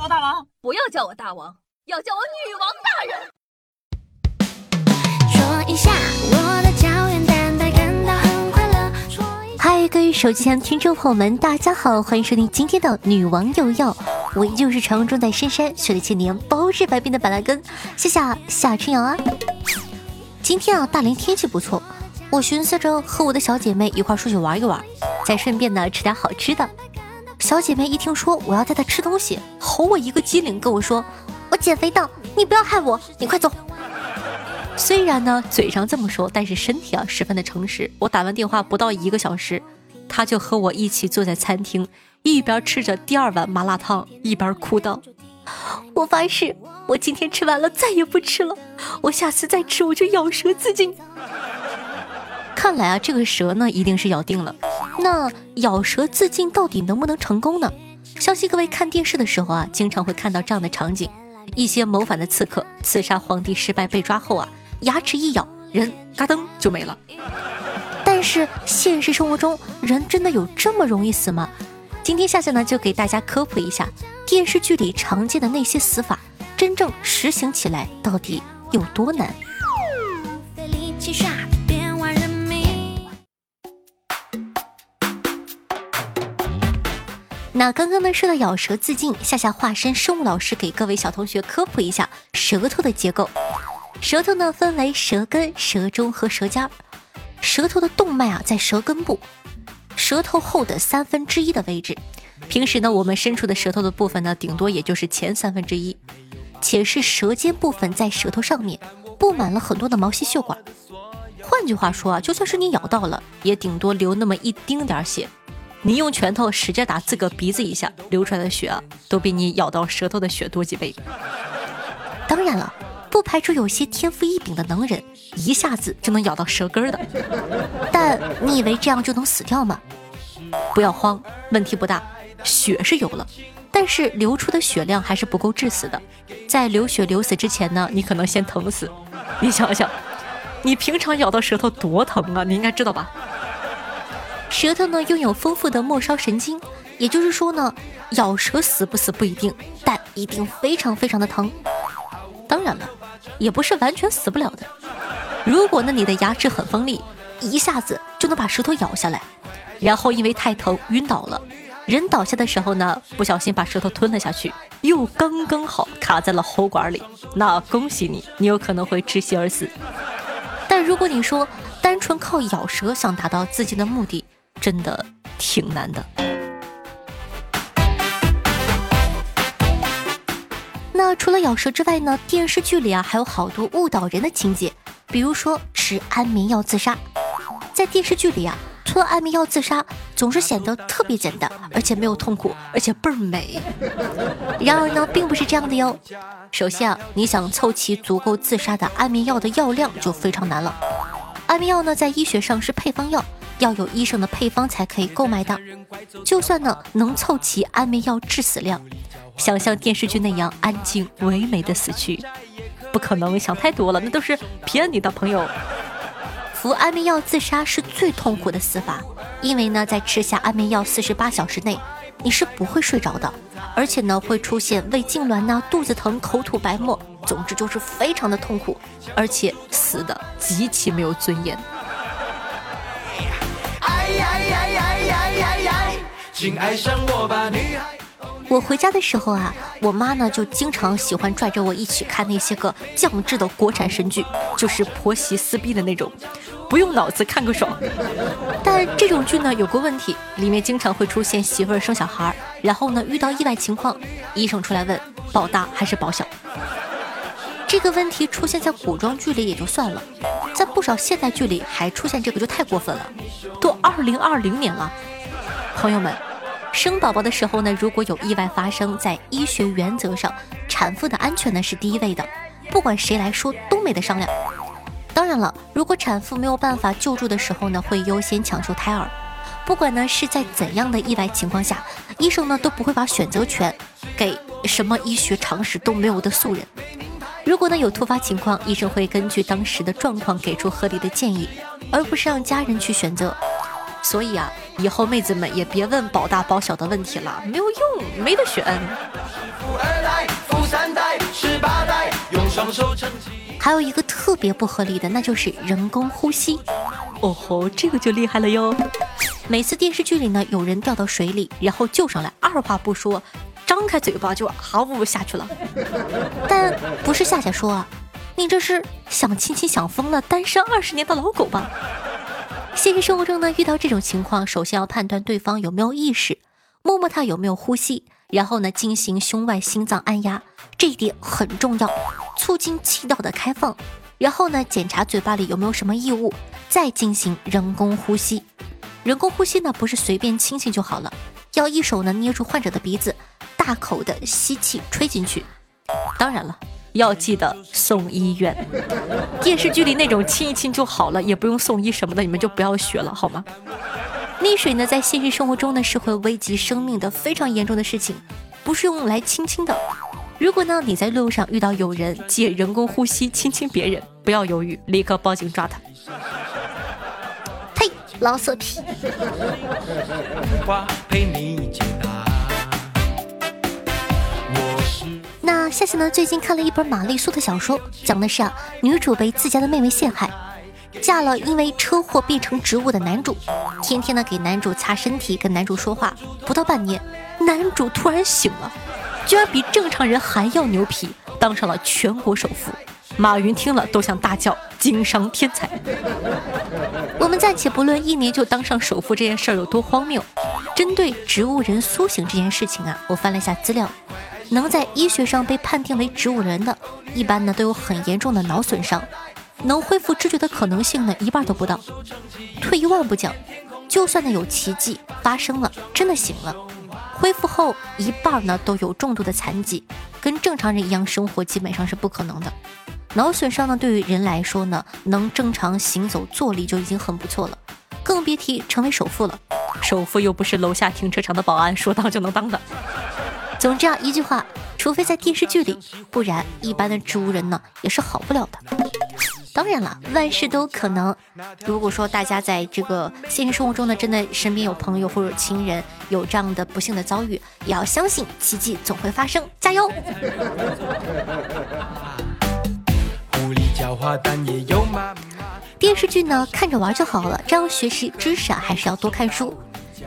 我大王，不要叫我大王，要叫我女王大人。说一下我的胶原蛋白感到很快乐。说一嗨，各位手机前听众朋友们，大家好，欢迎收听今天的女王又要，我依旧是传说中在深山学了千年包治百病的板蓝根，谢谢夏春瑶啊。今天啊，大连天气不错，我寻思着和我的小姐妹一块出去玩一玩，再顺便呢吃点好吃的。小姐妹一听说我要带她吃东西，吼我一个机灵，跟我说：“我减肥的，你不要害我，你快走。”虽然呢嘴上这么说，但是身体啊十分的诚实。我打完电话不到一个小时，她就和我一起坐在餐厅，一边吃着第二碗麻辣烫，一边哭道：“我发誓，我今天吃完了再也不吃了，我下次再吃我就咬舌自尽。”看来啊，这个蛇呢一定是咬定了。那咬舌自尽到底能不能成功呢？相信各位看电视的时候啊，经常会看到这样的场景：一些谋反的刺客刺杀皇帝失败被抓后啊，牙齿一咬，人嘎噔就没了。但是现实生活中，人真的有这么容易死吗？今天夏夏呢就给大家科普一下电视剧里常见的那些死法，真正实行起来到底有多难。那刚刚呢说到咬舌自尽，夏夏化身生物老师给各位小同学科普一下舌头的结构。舌头呢分为舌根、舌中和舌尖儿。舌头的动脉啊在舌根部，舌头后的三分之一的位置。平时呢我们伸出的舌头的部分呢顶多也就是前三分之一，且是舌尖部分在舌头上面布满了很多的毛细血管。换句话说啊，就算是你咬到了，也顶多流那么一丁点儿血。你用拳头使劲打自个鼻子一下，流出来的血啊，都比你咬到舌头的血多几倍。当然了，不排除有些天赋异禀的能人，一下子就能咬到舌根的。但你以为这样就能死掉吗？不要慌，问题不大，血是有了，但是流出的血量还是不够致死的。在流血流死之前呢，你可能先疼死。你想想，你平常咬到舌头多疼啊，你应该知道吧？舌头呢拥有丰富的末梢神经，也就是说呢，咬舌死不死不一定，但一定非常非常的疼。当然了，也不是完全死不了的。如果呢你的牙齿很锋利，一下子就能把舌头咬下来，然后因为太疼晕倒了，人倒下的时候呢，不小心把舌头吞了下去，又刚刚好卡在了喉管里，那恭喜你，你有可能会窒息而死。但如果你说单纯靠咬舌想达到自己的目的，真的挺难的。那除了咬舌之外呢，电视剧里啊还有好多误导人的情节，比如说吃安眠药自杀。在电视剧里啊，吞安眠药自杀总是显得特别简单，而且没有痛苦，而且倍儿美。然而呢，并不是这样的哟。首先啊，你想凑齐足够自杀的安眠药的药量就非常难了。安眠药呢，在医学上是配方药，要有医生的配方才可以购买的。就算呢能凑齐安眠药致死量，想像电视剧那样安静唯美的死去，不可能，想太多了，那都是骗你的朋友。服安眠药自杀是最痛苦的死法，因为呢，在吃下安眠药四十八小时内，你是不会睡着的，而且呢会出现胃痉挛呐、肚子疼、口吐白沫，总之就是非常的痛苦，而且死的极其没有尊严。哎呀呀呀呀呀呀！请爱上我吧，女孩。我回家的时候啊，我妈呢就经常喜欢拽着我一起看那些个降智的国产神剧，就是婆媳撕逼的那种，不用脑子看个爽。但这种剧呢有个问题，里面经常会出现媳妇儿生小孩儿，然后呢遇到意外情况，医生出来问保大还是保小。这个问题出现在古装剧里也就算了，在不少现代剧里还出现这个就太过分了。都二零二零年了，朋友们。生宝宝的时候呢，如果有意外发生，在医学原则上，产妇的安全呢是第一位的，不管谁来说都没得商量。当然了，如果产妇没有办法救助的时候呢，会优先抢救胎儿。不管呢是在怎样的意外情况下，医生呢都不会把选择权给什么医学常识都没有的素人。如果呢有突发情况，医生会根据当时的状况给出合理的建议，而不是让家人去选择。所以啊，以后妹子们也别问保大保小的问题了，没有用，没得选。还有一个特别不合理的，那就是人工呼吸。哦吼，这个就厉害了哟！每次电视剧里呢，有人掉到水里，然后救上来，二话不说，张开嘴巴就毫不下去了。但不是夏夏说啊，你这是想亲亲想疯了，单身二十年的老狗吧？现实生活中呢，遇到这种情况，首先要判断对方有没有意识，摸摸他有没有呼吸，然后呢进行胸外心脏按压，这一点很重要，促进气道的开放。然后呢检查嘴巴里有没有什么异物，再进行人工呼吸。人工呼吸呢不是随便亲亲就好了，要一手呢捏住患者的鼻子，大口的吸气吹进去。当然了。要记得送医院。电视剧里那种亲一亲就好了，也不用送医什么的，你们就不要学了好吗？溺水呢，在现实生活中呢是会危及生命的非常严重的事情，不是用来亲亲的。如果呢你在路上遇到有人借人工呼吸亲亲别人，不要犹豫，立刻报警抓他。呸，老色批！花陪你解答。夏夏呢？最近看了一本玛丽苏的小说，讲的是啊，女主被自家的妹妹陷害，嫁了因为车祸变成植物的男主，天天呢给男主擦身体，跟男主说话。不到半年，男主突然醒了，居然比正常人还要牛皮，当上了全国首富。马云听了都想大叫：经商天才！我们暂且不论一年就当上首富这件事儿有多荒谬，针对植物人苏醒这件事情啊，我翻了一下资料。能在医学上被判定为植物人的，一般呢都有很严重的脑损伤，能恢复知觉的可能性呢一半都不到。退一万步讲，就算呢有奇迹发生了，真的醒了，恢复后一半呢都有重度的残疾，跟正常人一样生活基本上是不可能的。脑损伤呢对于人来说呢，能正常行走坐立就已经很不错了，更别提成为首富了。首富又不是楼下停车场的保安，说当就能当的。总之啊，一句话，除非在电视剧里，不然一般的植物人呢也是好不了的。当然了，万事都有可能。如果说大家在这个现实生活中呢，真的身边有朋友或者亲人有这样的不幸的遭遇，也要相信奇迹总会发生，加油！电视剧呢看着玩就好了，这样学习知识啊还是要多看书。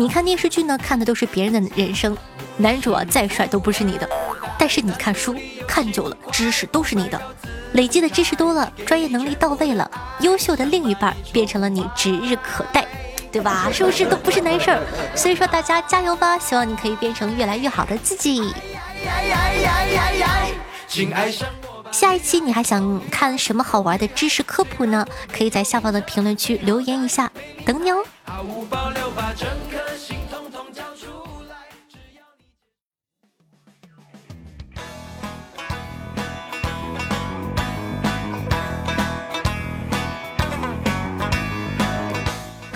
你看电视剧呢看的都是别人的人生，男主啊再帅都不是你的，但是你看书看久了，知识都是你的，累积的知识多了，专业能力到位了，优秀的另一半变成了你指日可待，对吧？是不是都不是难事儿？所以说大家加油吧，希望你可以变成越来越好的自己。爱上。下一期你还想看什么好玩的知识科普呢？可以在下方的评论区留言一下，等你哦。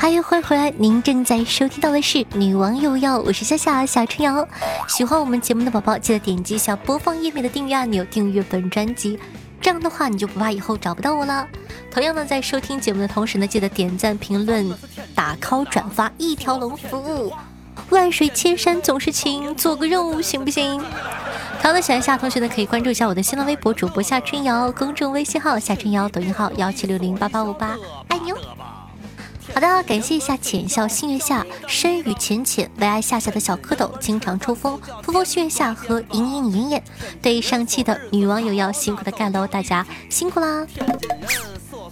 欢迎欢迎回来，您正在收听到的是《女王有药》，我是夏夏夏春瑶。喜欢我们节目的宝宝，记得点击一下播放页面的订阅按钮，订阅本专辑。这样的话，你就不怕以后找不到我了。同样呢，在收听节目的同时呢，记得点赞、评论、打 call、转发，一条龙服务。万水千山总是情，做个任务行不行？同样的，喜欢夏同学呢，可以关注一下我的新浪微博主播夏春瑶，公众微信号夏春瑶，抖音号幺七六零八八五八，爱你哦。好的，感谢一下浅笑星月下、深雨浅浅、为爱夏夏的小蝌蚪、经常抽风、风风星月下和隐隐隐隐。对上期的女网友要辛苦的盖楼，大家辛苦啦！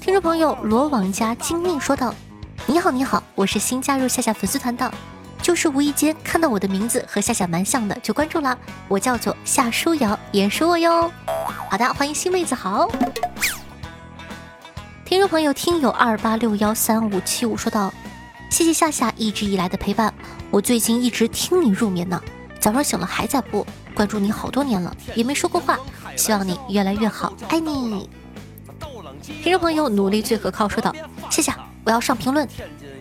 听众朋友罗网家精密说道：“你好，你好，我是新加入夏夏粉丝团的，就是无意间看到我的名字和夏夏蛮像的，就关注啦。我叫做夏舒瑶，也属我哟。好的，欢迎新妹子好。”听众朋友，听友二八六幺三五七五说道：“谢谢夏夏一直以来的陪伴，我最近一直听你入眠呢，早上醒了还在播，关注你好多年了，也没说过话，希望你越来越好，爱你。”听众朋友，努力最可靠说道：“谢谢，我要上评论。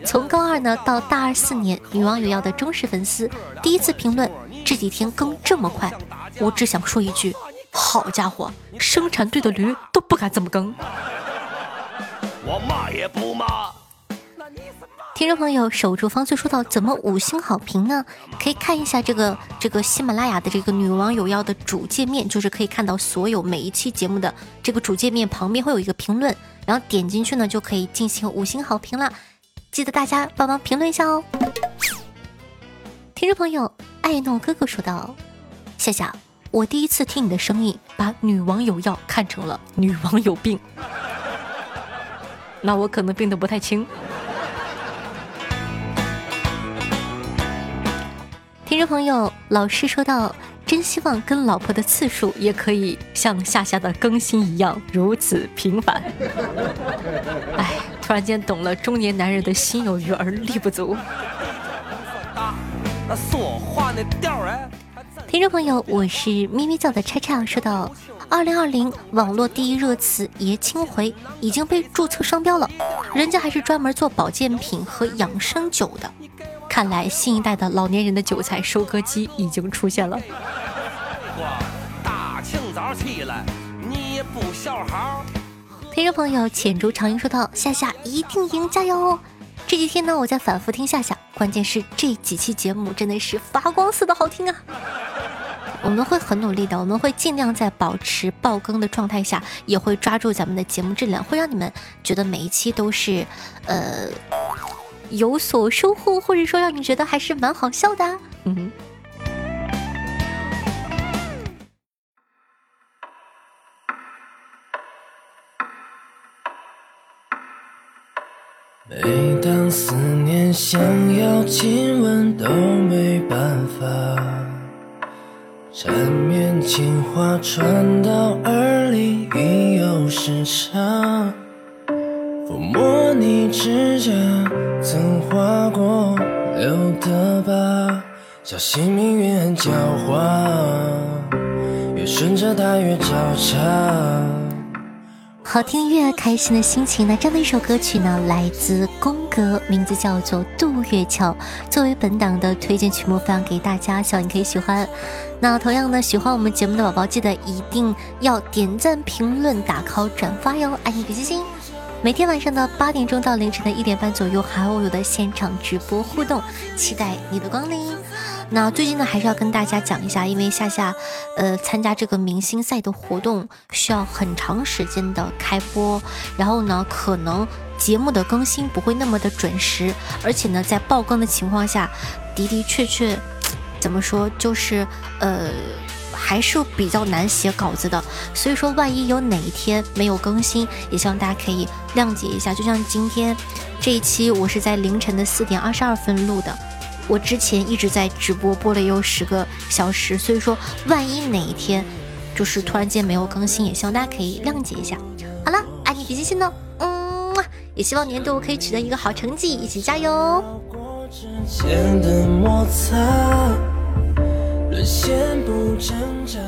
从高二呢到大二四年，女网友要的忠实粉丝，第一次评论，这几天更这么快，我只想说一句：好家伙，生产队的驴都不敢这么更。”我骂也不骂。听众朋友，守住方寸说到怎么五星好评呢？可以看一下这个这个喜马拉雅的这个女王有药的主界面，就是可以看到所有每一期节目的这个主界面旁边会有一个评论，然后点进去呢就可以进行五星好评了。记得大家帮忙评论一下哦。听众朋友，爱诺哥哥说道：“夏夏，我第一次听你的声音，把女王有药看成了女王有病，那我可能病得不太轻。”听众朋友，老师说到，真希望跟老婆的次数也可以像夏夏的更新一样如此频繁。哎，突然间懂了中年男人的心有余而力不足。那说话那调儿哎，听众朋友，我是咪咪叫的叉叉，说到二零二零网络第一热词爷青回已经被注册商标了，人家还是专门做保健品和养生酒的。看来新一代的老年人的韭菜收割机已经出现了。大清早起来，你也不小好。听众朋友浅竹长音说道：“夏夏一定赢，加油哦！”这几天呢，我在反复听夏夏，关键是这几期节目真的是发光似的好听啊！我们会很努力的，我们会尽量在保持爆更的状态下，也会抓住咱们的节目质量，会让你们觉得每一期都是，呃，有所收获，或者说让你觉得还是蛮好笑的啊。嗯哼。每当思念想要亲吻都没办法，缠绵情话传到耳里已有时差。抚摸你指甲，曾划过留的疤，小心命运很狡猾，越顺着它越找茬。好听音乐，开心的心情。那这样的一首歌曲呢，来自宫格，名字叫做《渡月桥》，作为本档的推荐曲目分享给大家，希望你可以喜欢。那同样呢，喜欢我们节目的宝宝，记得一定要点赞、评论、打 call、转发哟，爱你比心心。每天晚上的八点钟到凌晨的一点半左右，还会有的现场直播互动，期待你的光临。那最近呢，还是要跟大家讲一下，因为夏夏，呃，参加这个明星赛的活动需要很长时间的开播，然后呢，可能节目的更新不会那么的准时，而且呢，在爆更的情况下，的的确确，怎么说，就是呃，还是比较难写稿子的。所以说，万一有哪一天没有更新，也希望大家可以谅解一下。就像今天这一期，我是在凌晨的四点二十二分录的。我之前一直在直播，播了有十个小时，所以说万一哪一天就是突然间没有更新，也希望大家可以谅解一下。好了，爱你比心心呢，嗯，也希望年度可以取得一个好成绩，一起加油！过之前的摩擦，沦陷不挣扎。